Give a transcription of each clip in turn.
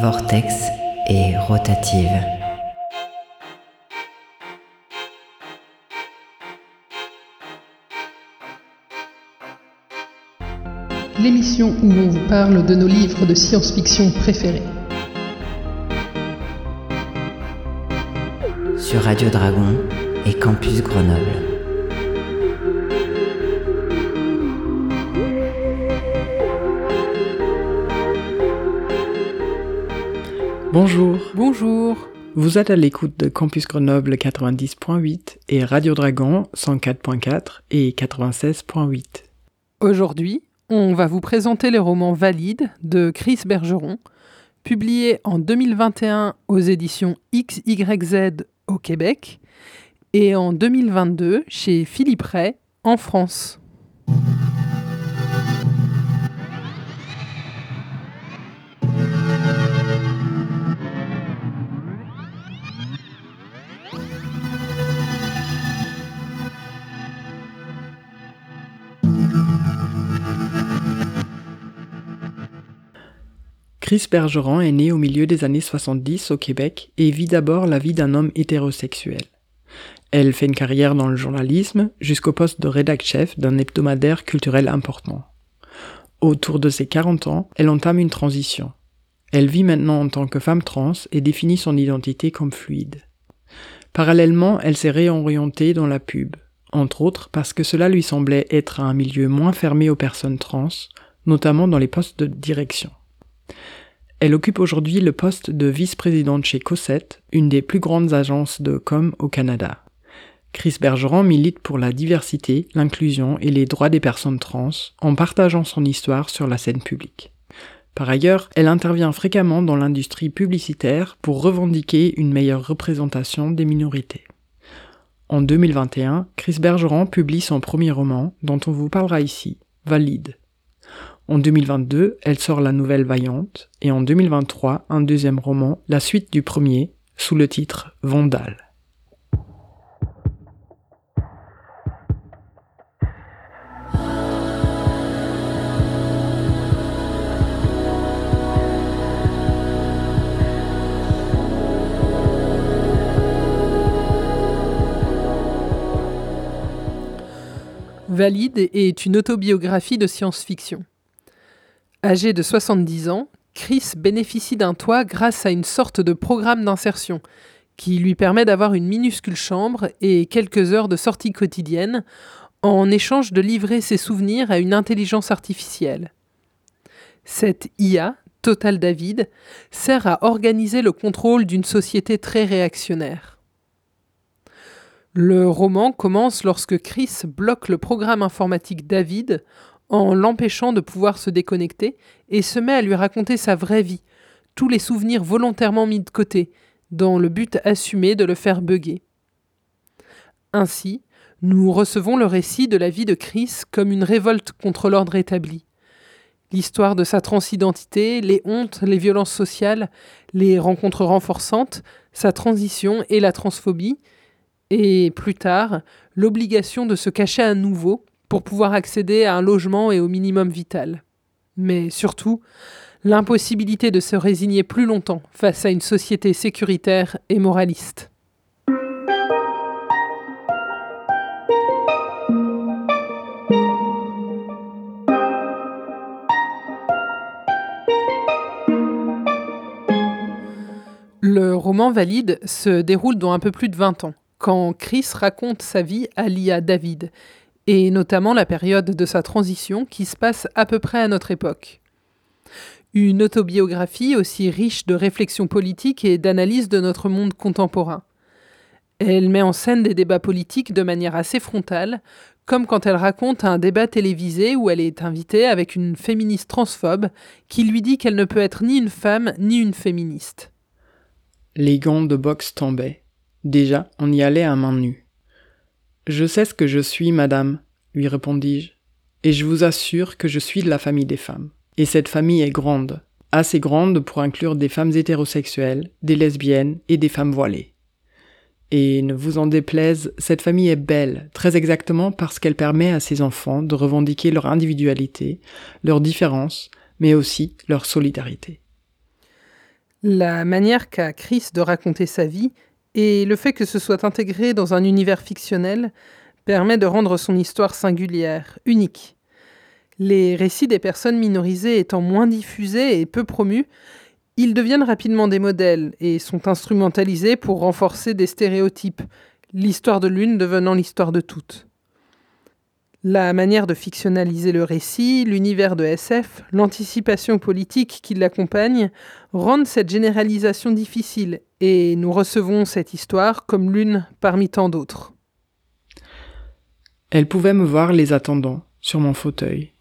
vortex et rotative. L'émission où on vous parle de nos livres de science-fiction préférés. Sur Radio Dragon et Campus Grenoble. Bonjour. Bonjour. Vous êtes à l'écoute de Campus Grenoble 90.8 et Radio Dragon 104.4 et 96.8. Aujourd'hui, on va vous présenter les romans Valides de Chris Bergeron, publiés en 2021 aux éditions XYZ au Québec et en 2022 chez Philippe Ray en France. Chris Bergeron est né au milieu des années 70 au Québec et vit d'abord la vie d'un homme hétérosexuel. Elle fait une carrière dans le journalisme jusqu'au poste de rédac-chef d'un hebdomadaire culturel important. Autour de ses 40 ans, elle entame une transition. Elle vit maintenant en tant que femme trans et définit son identité comme fluide. Parallèlement, elle s'est réorientée dans la pub, entre autres parce que cela lui semblait être un milieu moins fermé aux personnes trans, notamment dans les postes de direction. Elle occupe aujourd'hui le poste de vice-présidente chez Cossette, une des plus grandes agences de com au Canada. Chris Bergeron milite pour la diversité, l'inclusion et les droits des personnes trans en partageant son histoire sur la scène publique. Par ailleurs, elle intervient fréquemment dans l'industrie publicitaire pour revendiquer une meilleure représentation des minorités. En 2021, Chris Bergeron publie son premier roman, dont on vous parlera ici, Valide. En 2022, elle sort la nouvelle Vaillante, et en 2023, un deuxième roman, la suite du premier, sous le titre Vandale. Valide est une autobiographie de science-fiction. Âgé de 70 ans, Chris bénéficie d'un toit grâce à une sorte de programme d'insertion qui lui permet d'avoir une minuscule chambre et quelques heures de sortie quotidienne en échange de livrer ses souvenirs à une intelligence artificielle. Cette IA, Total David, sert à organiser le contrôle d'une société très réactionnaire. Le roman commence lorsque Chris bloque le programme informatique David en l'empêchant de pouvoir se déconnecter et se met à lui raconter sa vraie vie, tous les souvenirs volontairement mis de côté, dans le but assumé de le faire bugger. Ainsi, nous recevons le récit de la vie de Chris comme une révolte contre l'ordre établi. L'histoire de sa transidentité, les hontes, les violences sociales, les rencontres renforçantes, sa transition et la transphobie, et plus tard, l'obligation de se cacher à nouveau pour pouvoir accéder à un logement et au minimum vital. Mais surtout, l'impossibilité de se résigner plus longtemps face à une société sécuritaire et moraliste. Le roman Valide se déroule dans un peu plus de 20 ans, quand Chris raconte sa vie à Lia David, et notamment la période de sa transition qui se passe à peu près à notre époque. Une autobiographie aussi riche de réflexions politiques et d'analyse de notre monde contemporain. Elle met en scène des débats politiques de manière assez frontale, comme quand elle raconte un débat télévisé où elle est invitée avec une féministe transphobe qui lui dit qu'elle ne peut être ni une femme ni une féministe. Les gants de boxe tombaient. Déjà, on y allait à main nue. Je sais ce que je suis, madame, lui répondis-je, et je vous assure que je suis de la famille des femmes. Et cette famille est grande, assez grande pour inclure des femmes hétérosexuelles, des lesbiennes et des femmes voilées. Et ne vous en déplaise, cette famille est belle, très exactement parce qu'elle permet à ses enfants de revendiquer leur individualité, leur différence, mais aussi leur solidarité. La manière qu'a Chris de raconter sa vie et le fait que ce soit intégré dans un univers fictionnel permet de rendre son histoire singulière, unique. Les récits des personnes minorisées étant moins diffusés et peu promus, ils deviennent rapidement des modèles et sont instrumentalisés pour renforcer des stéréotypes, l'histoire de l'une devenant l'histoire de toutes. La manière de fictionnaliser le récit, l'univers de SF, l'anticipation politique qui l'accompagne rendent cette généralisation difficile et nous recevons cette histoire comme l'une parmi tant d'autres. Elle pouvait me voir les attendant sur mon fauteuil,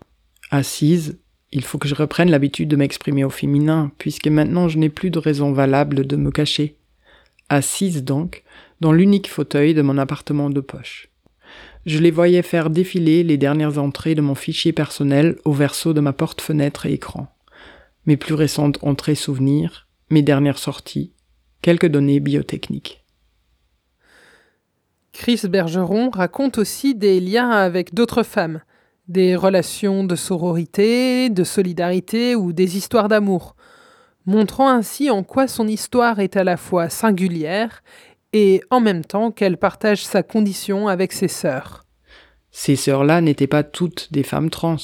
assise il faut que je reprenne l'habitude de m'exprimer au féminin, puisque maintenant je n'ai plus de raison valable de me cacher. Assise donc, dans l'unique fauteuil de mon appartement de poche. Je les voyais faire défiler les dernières entrées de mon fichier personnel au verso de ma porte-fenêtre et écran. Mes plus récentes entrées souvenirs, mes dernières sorties, quelques données biotechniques. Chris Bergeron raconte aussi des liens avec d'autres femmes, des relations de sororité, de solidarité ou des histoires d'amour, montrant ainsi en quoi son histoire est à la fois singulière et en même temps qu'elle partage sa condition avec ses sœurs. Ces sœurs-là n'étaient pas toutes des femmes trans.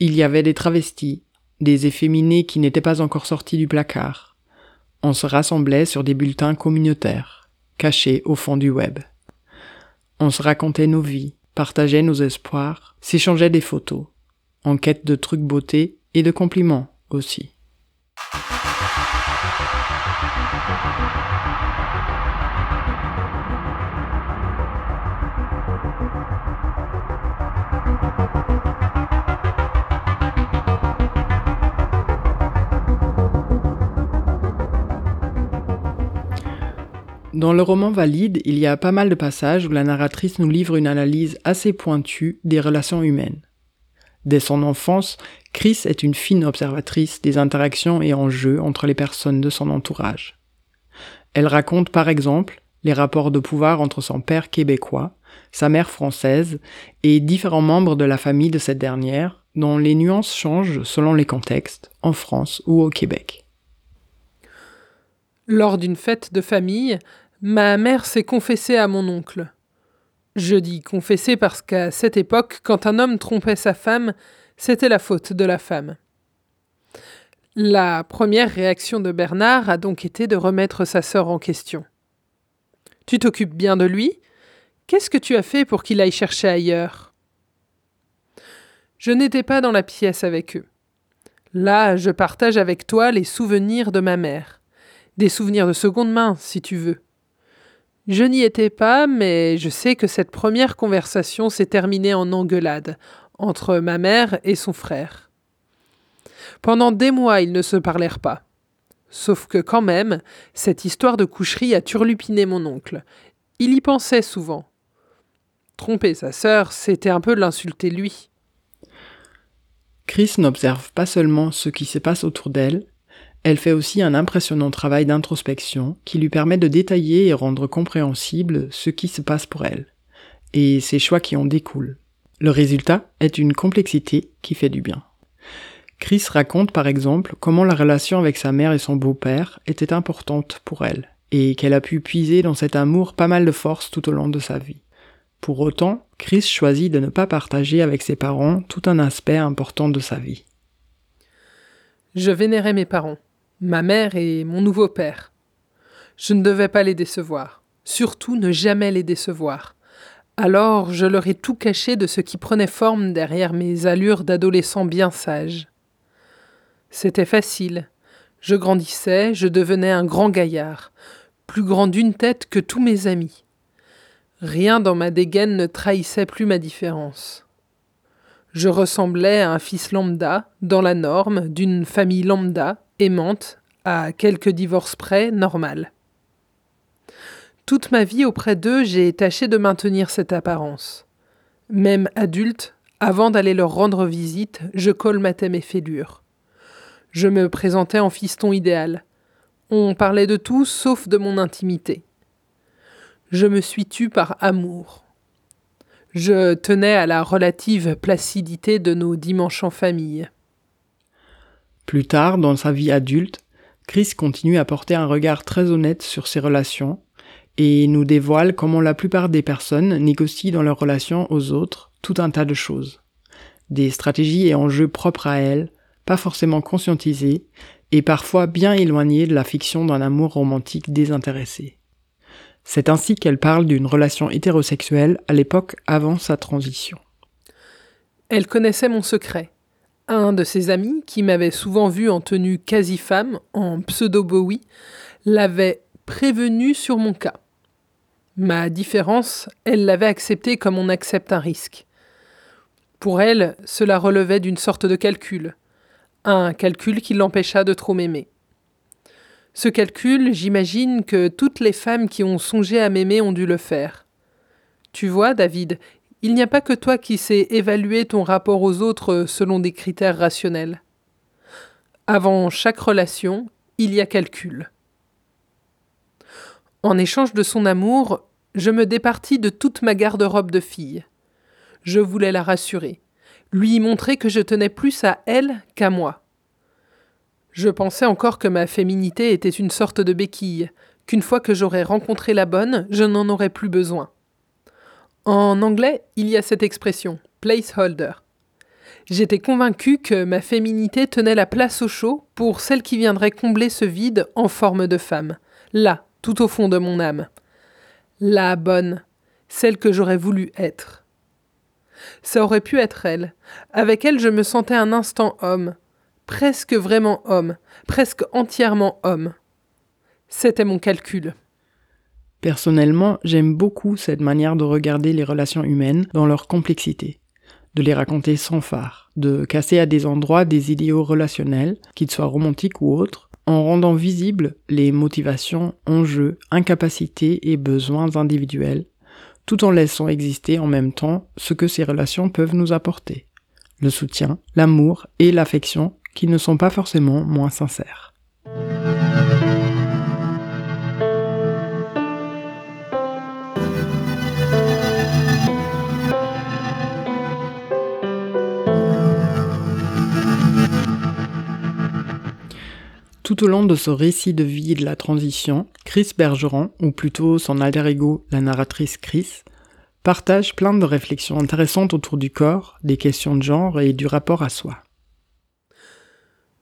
Il y avait des travestis, des efféminés qui n'étaient pas encore sortis du placard. On se rassemblait sur des bulletins communautaires, cachés au fond du web. On se racontait nos vies, partageait nos espoirs, s'échangeait des photos, en quête de trucs beauté et de compliments aussi. Dans le roman Valide, il y a pas mal de passages où la narratrice nous livre une analyse assez pointue des relations humaines. Dès son enfance, Chris est une fine observatrice des interactions et enjeux entre les personnes de son entourage. Elle raconte par exemple les rapports de pouvoir entre son père québécois, sa mère française et différents membres de la famille de cette dernière, dont les nuances changent selon les contextes, en France ou au Québec. Lors d'une fête de famille, Ma mère s'est confessée à mon oncle. Je dis confessée parce qu'à cette époque, quand un homme trompait sa femme, c'était la faute de la femme. La première réaction de Bernard a donc été de remettre sa sœur en question. Tu t'occupes bien de lui? Qu'est-ce que tu as fait pour qu'il aille chercher ailleurs? Je n'étais pas dans la pièce avec eux. Là, je partage avec toi les souvenirs de ma mère. Des souvenirs de seconde main, si tu veux. Je n'y étais pas, mais je sais que cette première conversation s'est terminée en engueulade entre ma mère et son frère. Pendant des mois, ils ne se parlèrent pas. Sauf que quand même, cette histoire de coucherie a turlupiné mon oncle. Il y pensait souvent. Tromper sa sœur, c'était un peu l'insulter lui. Chris n'observe pas seulement ce qui se passe autour d'elle, elle fait aussi un impressionnant travail d'introspection qui lui permet de détailler et rendre compréhensible ce qui se passe pour elle, et ses choix qui en découlent. Le résultat est une complexité qui fait du bien. Chris raconte par exemple comment la relation avec sa mère et son beau-père était importante pour elle, et qu'elle a pu puiser dans cet amour pas mal de force tout au long de sa vie. Pour autant, Chris choisit de ne pas partager avec ses parents tout un aspect important de sa vie. Je vénérais mes parents ma mère et mon nouveau père. Je ne devais pas les décevoir, surtout ne jamais les décevoir. Alors je leur ai tout caché de ce qui prenait forme derrière mes allures d'adolescent bien sage. C'était facile. Je grandissais, je devenais un grand gaillard, plus grand d'une tête que tous mes amis. Rien dans ma dégaine ne trahissait plus ma différence. Je ressemblais à un fils lambda, dans la norme, d'une famille lambda, aimante, à quelques divorces près, normal. Toute ma vie auprès d'eux, j'ai tâché de maintenir cette apparence. Même adulte, avant d'aller leur rendre visite, je colmatais mes fêlures. Je me présentais en fiston idéal. On parlait de tout sauf de mon intimité. Je me suis tue par amour. Je tenais à la relative placidité de nos dimanches en famille. Plus tard, dans sa vie adulte, Chris continue à porter un regard très honnête sur ses relations et nous dévoile comment la plupart des personnes négocient dans leurs relations aux autres tout un tas de choses. Des stratégies et enjeux propres à elles, pas forcément conscientisés, et parfois bien éloignés de la fiction d'un amour romantique désintéressé. C'est ainsi qu'elle parle d'une relation hétérosexuelle à l'époque avant sa transition. Elle connaissait mon secret. Un de ses amis, qui m'avait souvent vu en tenue quasi-femme, en pseudo-Bowie, l'avait prévenu sur mon cas. Ma différence, elle l'avait accepté comme on accepte un risque. Pour elle, cela relevait d'une sorte de calcul, un calcul qui l'empêcha de trop m'aimer. Ce calcul, j'imagine que toutes les femmes qui ont songé à m'aimer ont dû le faire. Tu vois, David, il n'y a pas que toi qui sais évaluer ton rapport aux autres selon des critères rationnels. Avant chaque relation, il y a calcul. En échange de son amour, je me départis de toute ma garde-robe de fille. Je voulais la rassurer, lui montrer que je tenais plus à elle qu'à moi. Je pensais encore que ma féminité était une sorte de béquille, qu'une fois que j'aurais rencontré la bonne, je n'en aurais plus besoin. En anglais, il y a cette expression, placeholder. J'étais convaincu que ma féminité tenait la place au chaud pour celle qui viendrait combler ce vide en forme de femme, là, tout au fond de mon âme. La bonne, celle que j'aurais voulu être. Ça aurait pu être elle. Avec elle, je me sentais un instant homme, presque vraiment homme, presque entièrement homme. C'était mon calcul. Personnellement, j'aime beaucoup cette manière de regarder les relations humaines dans leur complexité, de les raconter sans phare, de casser à des endroits des idéaux relationnels, qu'ils soient romantiques ou autres, en rendant visibles les motivations, enjeux, incapacités et besoins individuels, tout en laissant exister en même temps ce que ces relations peuvent nous apporter. Le soutien, l'amour et l'affection qui ne sont pas forcément moins sincères. Tout au long de ce récit de vie et de la transition, Chris Bergeron, ou plutôt son alter ego, la narratrice Chris, partage plein de réflexions intéressantes autour du corps, des questions de genre et du rapport à soi.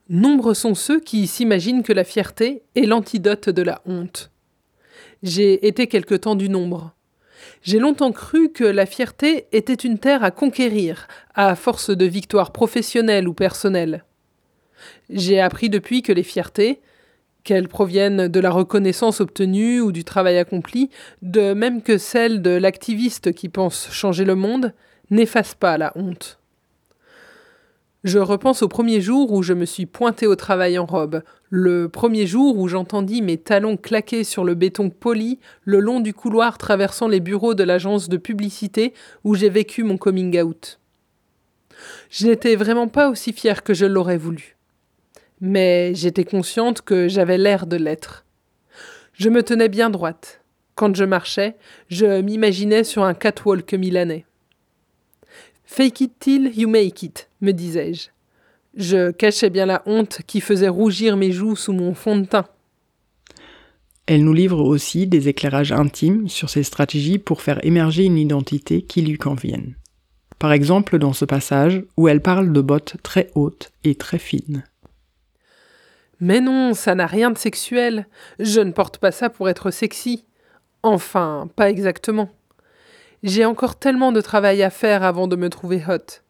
Nombreux sont ceux qui s'imaginent que la fierté est l'antidote de la honte. J'ai été quelque temps du nombre. J'ai longtemps cru que la fierté était une terre à conquérir, à force de victoires professionnelles ou personnelles. J'ai appris depuis que les fiertés, qu'elles proviennent de la reconnaissance obtenue ou du travail accompli, de même que celles de l'activiste qui pense changer le monde, n'effacent pas la honte. Je repense au premier jour où je me suis pointé au travail en robe, le premier jour où j'entendis mes talons claquer sur le béton poli le long du couloir traversant les bureaux de l'agence de publicité où j'ai vécu mon coming out. Je n'étais vraiment pas aussi fier que je l'aurais voulu mais j'étais consciente que j'avais l'air de l'être. Je me tenais bien droite. Quand je marchais, je m'imaginais sur un catwalk milanais. Fake it till you make it, me disais-je. Je cachais bien la honte qui faisait rougir mes joues sous mon fond de teint. Elle nous livre aussi des éclairages intimes sur ses stratégies pour faire émerger une identité qui lui convienne. Par exemple dans ce passage où elle parle de bottes très hautes et très fines. Mais non, ça n'a rien de sexuel. Je ne porte pas ça pour être sexy. Enfin, pas exactement. J'ai encore tellement de travail à faire avant de me trouver hot.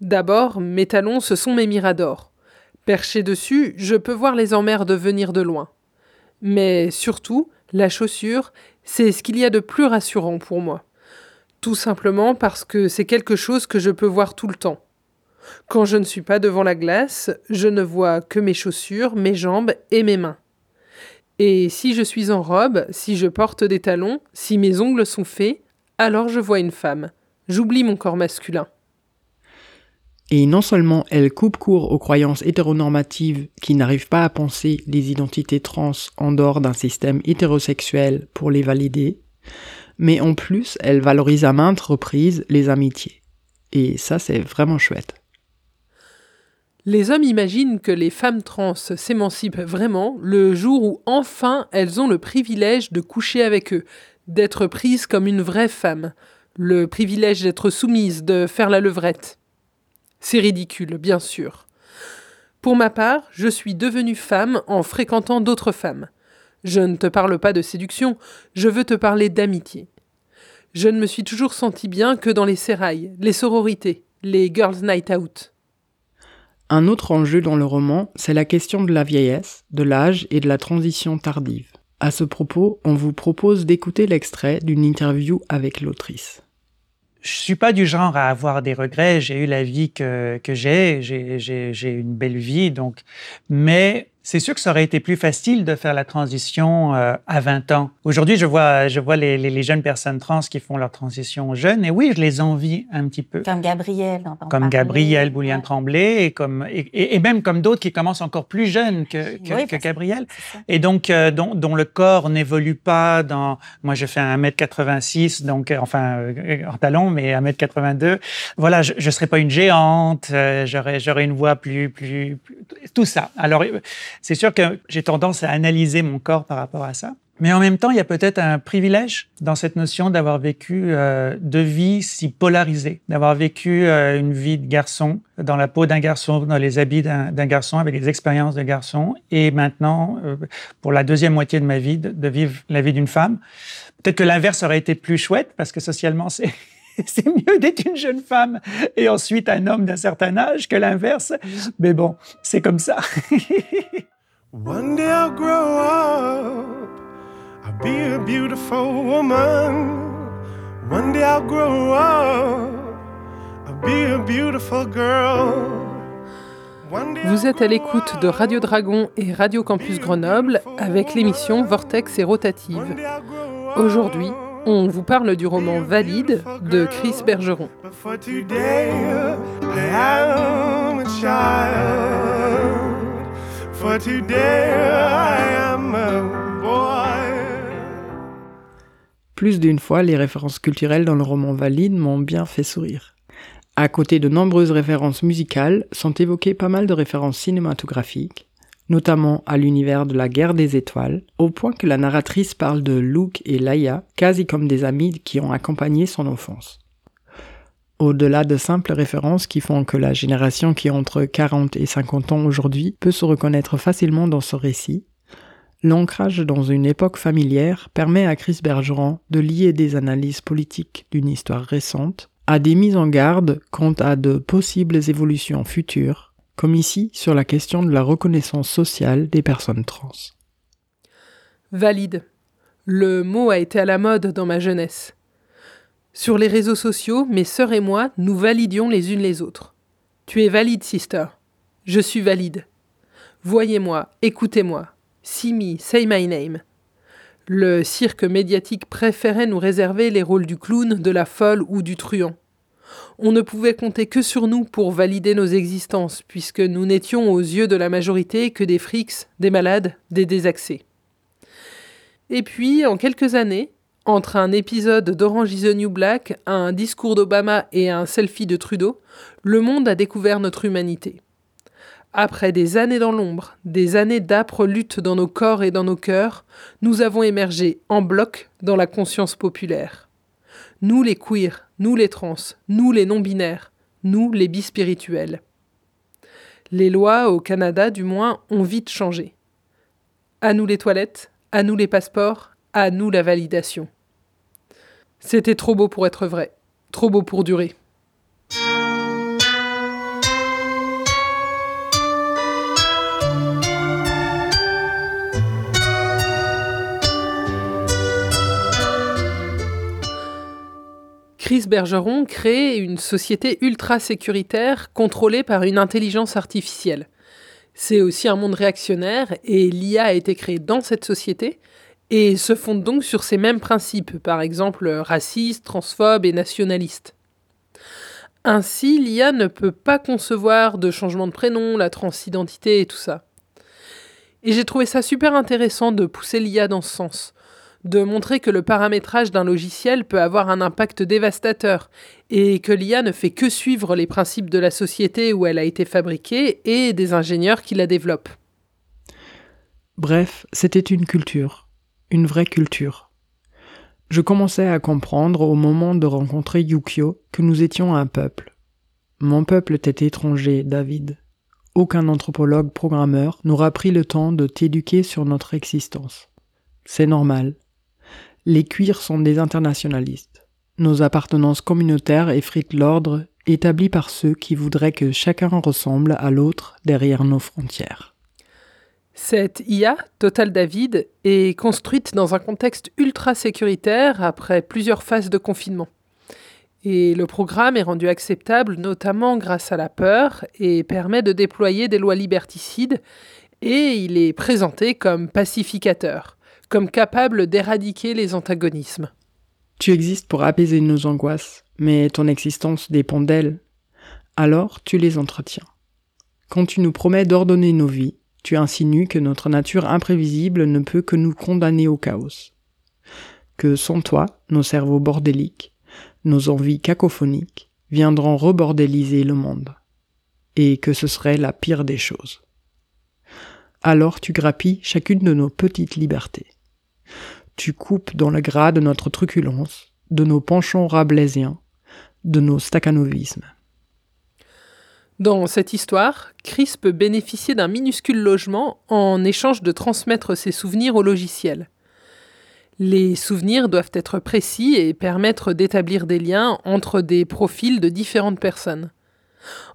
D'abord, mes talons, ce sont mes miradors. Perché dessus, je peux voir les emmerdes venir de loin. Mais surtout, la chaussure, c'est ce qu'il y a de plus rassurant pour moi. Tout simplement parce que c'est quelque chose que je peux voir tout le temps. Quand je ne suis pas devant la glace, je ne vois que mes chaussures, mes jambes et mes mains. Et si je suis en robe, si je porte des talons, si mes ongles sont faits, alors je vois une femme. J'oublie mon corps masculin. Et non seulement elle coupe court aux croyances hétéronormatives qui n'arrivent pas à penser les identités trans en dehors d'un système hétérosexuel pour les valider, mais en plus elle valorise à maintes reprises les amitiés. Et ça c'est vraiment chouette. Les hommes imaginent que les femmes trans s'émancipent vraiment le jour où enfin elles ont le privilège de coucher avec eux, d'être prises comme une vraie femme, le privilège d'être soumises, de faire la levrette. C'est ridicule, bien sûr. Pour ma part, je suis devenue femme en fréquentant d'autres femmes. Je ne te parle pas de séduction, je veux te parler d'amitié. Je ne me suis toujours sentie bien que dans les sérails, les sororités, les girls' night out. Un autre enjeu dans le roman, c'est la question de la vieillesse, de l'âge et de la transition tardive. À ce propos, on vous propose d'écouter l'extrait d'une interview avec l'autrice. Je suis pas du genre à avoir des regrets. J'ai eu la vie que, que j'ai. J'ai une belle vie, donc. Mais c'est sûr que ça aurait été plus facile de faire la transition euh, à 20 ans. Aujourd'hui, je vois, je vois les, les, jeunes personnes trans qui font leur transition jeunes, et oui, je les envie un petit peu. Comme Gabriel. Comme Gabriel Boulian Tremblay, et, comme, et, et même comme d'autres qui commencent encore plus jeunes que, que, que Gabriel. Et donc, euh, dont, dont, le corps n'évolue pas dans... Moi, je fais 1m86, donc, euh, enfin, en talon, mais 1m82. Voilà, je ne serais pas une géante, j'aurais une voix plus, plus, plus... Tout ça. Alors c'est sûr que j'ai tendance à analyser mon corps par rapport à ça. Mais en même temps, il y a peut-être un privilège dans cette notion d'avoir vécu euh, deux vies si polarisées, d'avoir vécu euh, une vie de garçon dans la peau d'un garçon, dans les habits d'un garçon, avec les expériences de garçon, et maintenant, euh, pour la deuxième moitié de ma vie, de, de vivre la vie d'une femme. Peut-être que l'inverse aurait été plus chouette, parce que socialement, c'est c'est mieux d'être une jeune femme et ensuite un homme d'un certain âge que l'inverse. Mais bon, c'est comme ça. One day I'll grow up, I'll be a beautiful woman. One day I'll grow up, I'll be a beautiful girl. Vous êtes à l'écoute de Radio Dragon et Radio Campus Grenoble avec l'émission Vortex et Rotative. Aujourd'hui, on vous parle du roman Valide de Chris Bergeron. Plus d'une fois, les références culturelles dans le roman Valide m'ont bien fait sourire. À côté de nombreuses références musicales, sont évoquées pas mal de références cinématographiques, notamment à l'univers de la guerre des étoiles, au point que la narratrice parle de Luke et Laia quasi comme des amis qui ont accompagné son enfance. Au-delà de simples références qui font que la génération qui a entre 40 et 50 ans aujourd'hui peut se reconnaître facilement dans ce récit, l'ancrage dans une époque familière permet à Chris Bergeron de lier des analyses politiques d'une histoire récente à des mises en garde quant à de possibles évolutions futures comme ici sur la question de la reconnaissance sociale des personnes trans. Valide. Le mot a été à la mode dans ma jeunesse. Sur les réseaux sociaux, mes sœurs et moi, nous validions les unes les autres. Tu es valide, sister. Je suis valide. Voyez-moi, écoutez-moi. See me, say my name. Le cirque médiatique préférait nous réserver les rôles du clown, de la folle ou du truand on ne pouvait compter que sur nous pour valider nos existences, puisque nous n'étions aux yeux de la majorité que des frics, des malades, des désaxés. Et puis, en quelques années, entre un épisode d'Orange is the New Black, un discours d'Obama et un selfie de Trudeau, le monde a découvert notre humanité. Après des années dans l'ombre, des années d'âpres luttes dans nos corps et dans nos cœurs, nous avons émergé en bloc dans la conscience populaire. Nous les queers, nous les trans, nous les non-binaires, nous les bispirituels. Les lois, au Canada du moins, ont vite changé. À nous les toilettes, à nous les passeports, à nous la validation. C'était trop beau pour être vrai, trop beau pour durer. Chris Bergeron crée une société ultra sécuritaire contrôlée par une intelligence artificielle. C'est aussi un monde réactionnaire et l'IA a été créée dans cette société et se fonde donc sur ces mêmes principes, par exemple racistes, transphobes et nationalistes. Ainsi, l'IA ne peut pas concevoir de changement de prénom, la transidentité et tout ça. Et j'ai trouvé ça super intéressant de pousser l'IA dans ce sens de montrer que le paramétrage d'un logiciel peut avoir un impact dévastateur et que l'IA ne fait que suivre les principes de la société où elle a été fabriquée et des ingénieurs qui la développent. Bref, c'était une culture, une vraie culture. Je commençais à comprendre au moment de rencontrer Yukio que nous étions un peuple. Mon peuple était étranger, David. Aucun anthropologue programmeur n'aura pris le temps de t'éduquer sur notre existence. C'est normal. Les cuirs sont des internationalistes. Nos appartenances communautaires effritent l'ordre établi par ceux qui voudraient que chacun ressemble à l'autre derrière nos frontières. Cette IA, Total David, est construite dans un contexte ultra sécuritaire après plusieurs phases de confinement. Et le programme est rendu acceptable notamment grâce à la peur et permet de déployer des lois liberticides et il est présenté comme pacificateur capable d'éradiquer les antagonismes. Tu existes pour apaiser nos angoisses, mais ton existence dépend d'elles. Alors tu les entretiens. Quand tu nous promets d'ordonner nos vies, tu insinues que notre nature imprévisible ne peut que nous condamner au chaos. Que sans toi, nos cerveaux bordéliques, nos envies cacophoniques, viendront rebordéliser le monde. Et que ce serait la pire des choses. Alors tu grappilles chacune de nos petites libertés. Tu coupes dans le gras de notre truculence, de nos penchants rabelaisiens, de nos staccanovismes. Dans cette histoire, Chris peut bénéficier d'un minuscule logement en échange de transmettre ses souvenirs au logiciel. Les souvenirs doivent être précis et permettre d'établir des liens entre des profils de différentes personnes.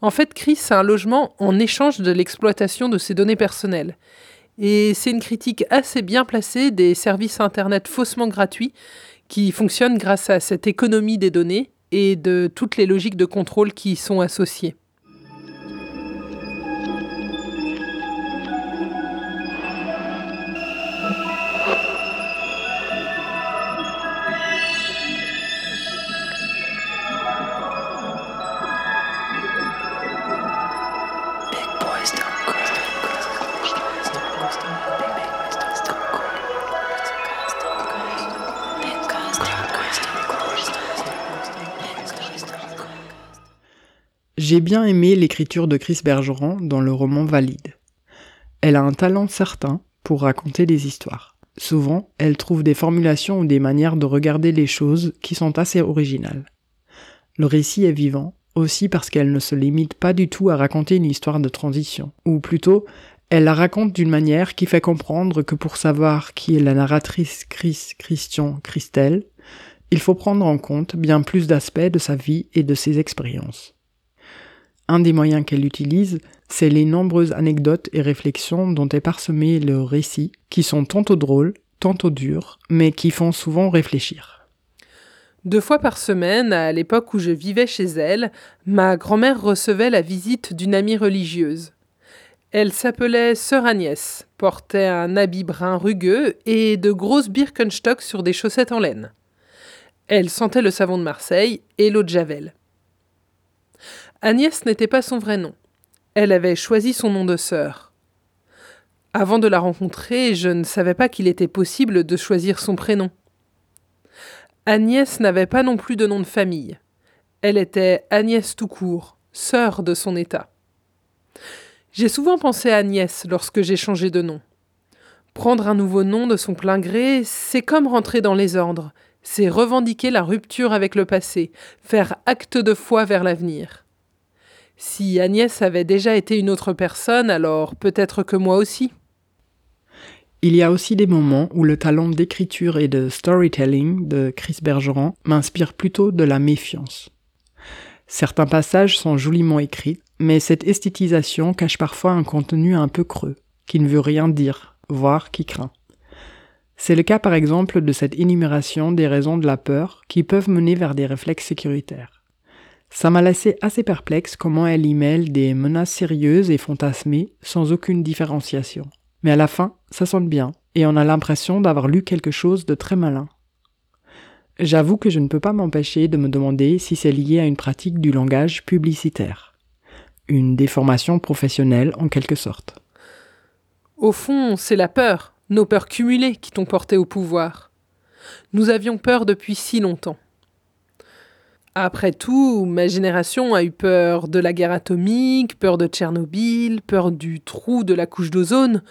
En fait, Chris a un logement en échange de l'exploitation de ses données personnelles. Et c'est une critique assez bien placée des services Internet faussement gratuits qui fonctionnent grâce à cette économie des données et de toutes les logiques de contrôle qui y sont associées. J'ai bien aimé l'écriture de Chris Bergeron dans le roman Valide. Elle a un talent certain pour raconter des histoires. Souvent, elle trouve des formulations ou des manières de regarder les choses qui sont assez originales. Le récit est vivant, aussi parce qu'elle ne se limite pas du tout à raconter une histoire de transition, ou plutôt, elle la raconte d'une manière qui fait comprendre que pour savoir qui est la narratrice Chris, Christian, Christelle, il faut prendre en compte bien plus d'aspects de sa vie et de ses expériences. Un des moyens qu'elle utilise, c'est les nombreuses anecdotes et réflexions dont est parsemé le récit, qui sont tantôt drôles, tantôt durs, mais qui font souvent réfléchir. Deux fois par semaine, à l'époque où je vivais chez elle, ma grand-mère recevait la visite d'une amie religieuse. Elle s'appelait Sœur Agnès, portait un habit brun rugueux et de grosses Birkenstock sur des chaussettes en laine. Elle sentait le savon de Marseille et l'eau de Javel. Agnès n'était pas son vrai nom. Elle avait choisi son nom de sœur. Avant de la rencontrer, je ne savais pas qu'il était possible de choisir son prénom. Agnès n'avait pas non plus de nom de famille. Elle était Agnès tout court, sœur de son état. J'ai souvent pensé à Agnès lorsque j'ai changé de nom. Prendre un nouveau nom de son plein gré, c'est comme rentrer dans les ordres, c'est revendiquer la rupture avec le passé, faire acte de foi vers l'avenir. Si Agnès avait déjà été une autre personne, alors peut-être que moi aussi. Il y a aussi des moments où le talent d'écriture et de storytelling de Chris Bergeron m'inspire plutôt de la méfiance. Certains passages sont joliment écrits, mais cette esthétisation cache parfois un contenu un peu creux, qui ne veut rien dire, voire qui craint. C'est le cas par exemple de cette énumération des raisons de la peur qui peuvent mener vers des réflexes sécuritaires. Ça m'a laissé assez perplexe comment elle y mêle des menaces sérieuses et fantasmées sans aucune différenciation. Mais à la fin, ça sonne bien, et on a l'impression d'avoir lu quelque chose de très malin. J'avoue que je ne peux pas m'empêcher de me demander si c'est lié à une pratique du langage publicitaire. Une déformation professionnelle en quelque sorte. Au fond, c'est la peur, nos peurs cumulées qui t'ont porté au pouvoir. Nous avions peur depuis si longtemps. Après tout, ma génération a eu peur de la guerre atomique, peur de Tchernobyl, peur du trou de la couche d'ozone,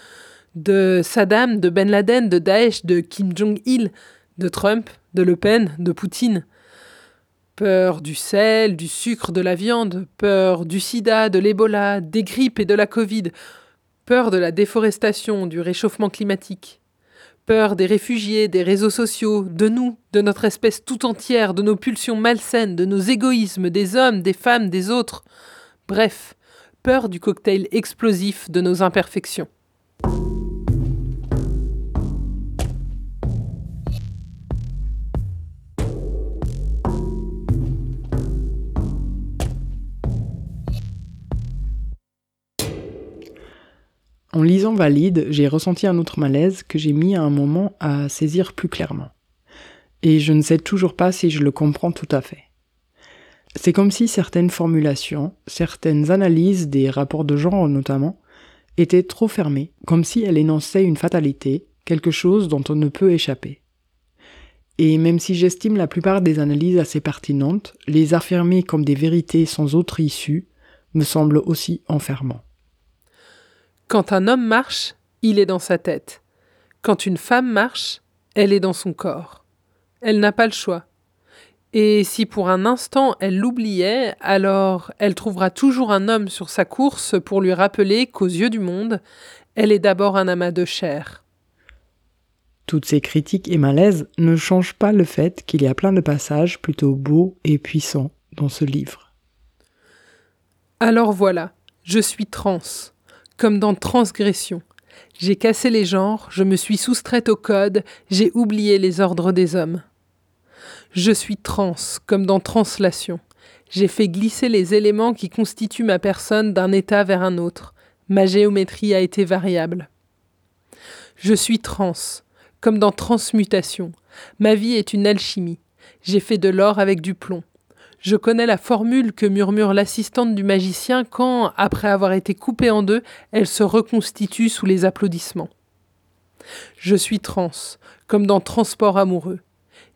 de Saddam, de Ben Laden, de Daesh, de Kim Jong-il, de Trump, de Le Pen, de Poutine. Peur du sel, du sucre, de la viande, peur du sida, de l'Ebola, des grippes et de la Covid, peur de la déforestation, du réchauffement climatique, peur des réfugiés, des réseaux sociaux, de nous, de notre espèce tout entière, de nos pulsions malsaines, de nos égoïsmes, des hommes, des femmes, des autres. Bref, peur du cocktail explosif de nos imperfections. En lisant Valide, j'ai ressenti un autre malaise que j'ai mis à un moment à saisir plus clairement. Et je ne sais toujours pas si je le comprends tout à fait. C'est comme si certaines formulations, certaines analyses des rapports de genre notamment, étaient trop fermées, comme si elles énonçaient une fatalité, quelque chose dont on ne peut échapper. Et même si j'estime la plupart des analyses assez pertinentes, les affirmer comme des vérités sans autre issue me semble aussi enfermant. Quand un homme marche, il est dans sa tête. Quand une femme marche, elle est dans son corps. Elle n'a pas le choix. Et si pour un instant elle l'oubliait, alors elle trouvera toujours un homme sur sa course pour lui rappeler qu'aux yeux du monde, elle est d'abord un amas de chair. Toutes ces critiques et malaises ne changent pas le fait qu'il y a plein de passages plutôt beaux et puissants dans ce livre. Alors voilà, je suis trans comme dans transgression. J'ai cassé les genres, je me suis soustraite au code, j'ai oublié les ordres des hommes. Je suis trans, comme dans translation. J'ai fait glisser les éléments qui constituent ma personne d'un état vers un autre. Ma géométrie a été variable. Je suis trans, comme dans transmutation. Ma vie est une alchimie. J'ai fait de l'or avec du plomb. Je connais la formule que murmure l'assistante du magicien quand, après avoir été coupée en deux, elle se reconstitue sous les applaudissements. Je suis trans, comme dans Transport amoureux.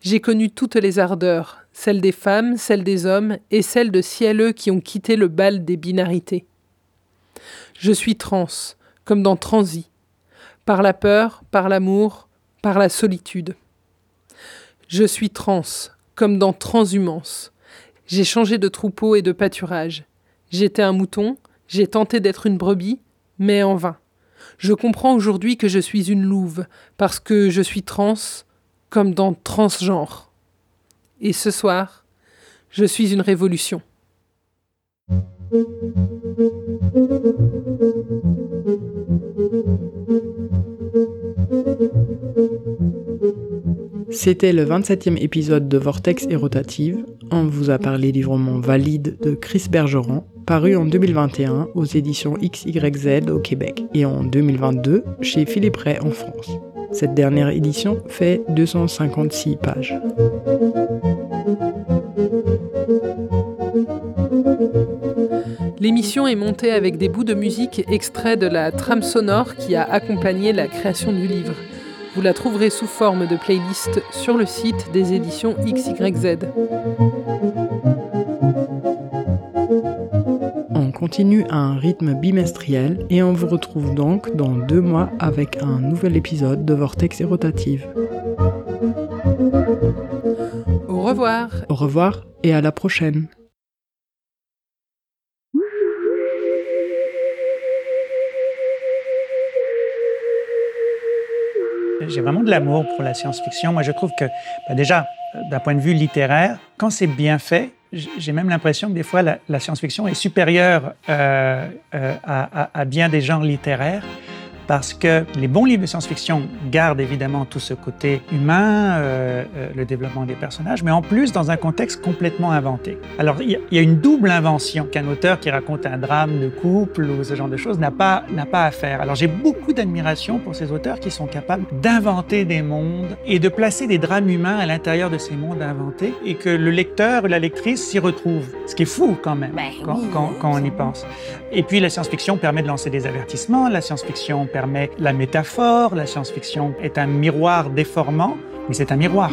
J'ai connu toutes les ardeurs, celles des femmes, celles des hommes et celles de cieleux qui ont quitté le bal des binarités. Je suis trans, comme dans Transi, par la peur, par l'amour, par la solitude. Je suis trans, comme dans Transhumance, j'ai changé de troupeau et de pâturage. J'étais un mouton, j'ai tenté d'être une brebis, mais en vain. Je comprends aujourd'hui que je suis une louve, parce que je suis trans, comme dans transgenre. Et ce soir, je suis une révolution. C'était le 27e épisode de Vortex et Rotative. On vous a parlé du roman Valide de Chris Bergeron, paru en 2021 aux éditions XYZ au Québec et en 2022 chez Philippe Ray en France. Cette dernière édition fait 256 pages. L'émission est montée avec des bouts de musique extraits de la trame sonore qui a accompagné la création du livre. Vous la trouverez sous forme de playlist sur le site des éditions XYZ. On continue à un rythme bimestriel et on vous retrouve donc dans deux mois avec un nouvel épisode de Vortex et Rotative. Au revoir. Au revoir et à la prochaine. J'ai vraiment de l'amour pour la science-fiction. Moi, je trouve que, ben, déjà, d'un point de vue littéraire, quand c'est bien fait, j'ai même l'impression que des fois, la, science-fiction est supérieure euh, euh, à, à, bien des genres littéraires parce que les bons livres de science-fiction gardent évidemment tout ce côté humain, euh, euh, le développement des personnages, mais en plus dans un contexte complètement inventé. Alors il y, a une double invention qu'un auteur qui raconte un drame de couple ou ce genre de choses n'a pas, n'a pas à faire. Alors j'ai beaucoup d'admiration pour ces auteurs qui sont capables d'inventer des mondes et de placer des drames humains à l'intérieur de ces mondes inventés et que le lecteur ou la lectrice s'y retrouve. Ce qui est fou quand même, ben quand, quand, quand on y pense. Et puis la science-fiction permet de lancer des avertissements, la science-fiction permet la métaphore, la science-fiction est un miroir déformant mais c'est un miroir.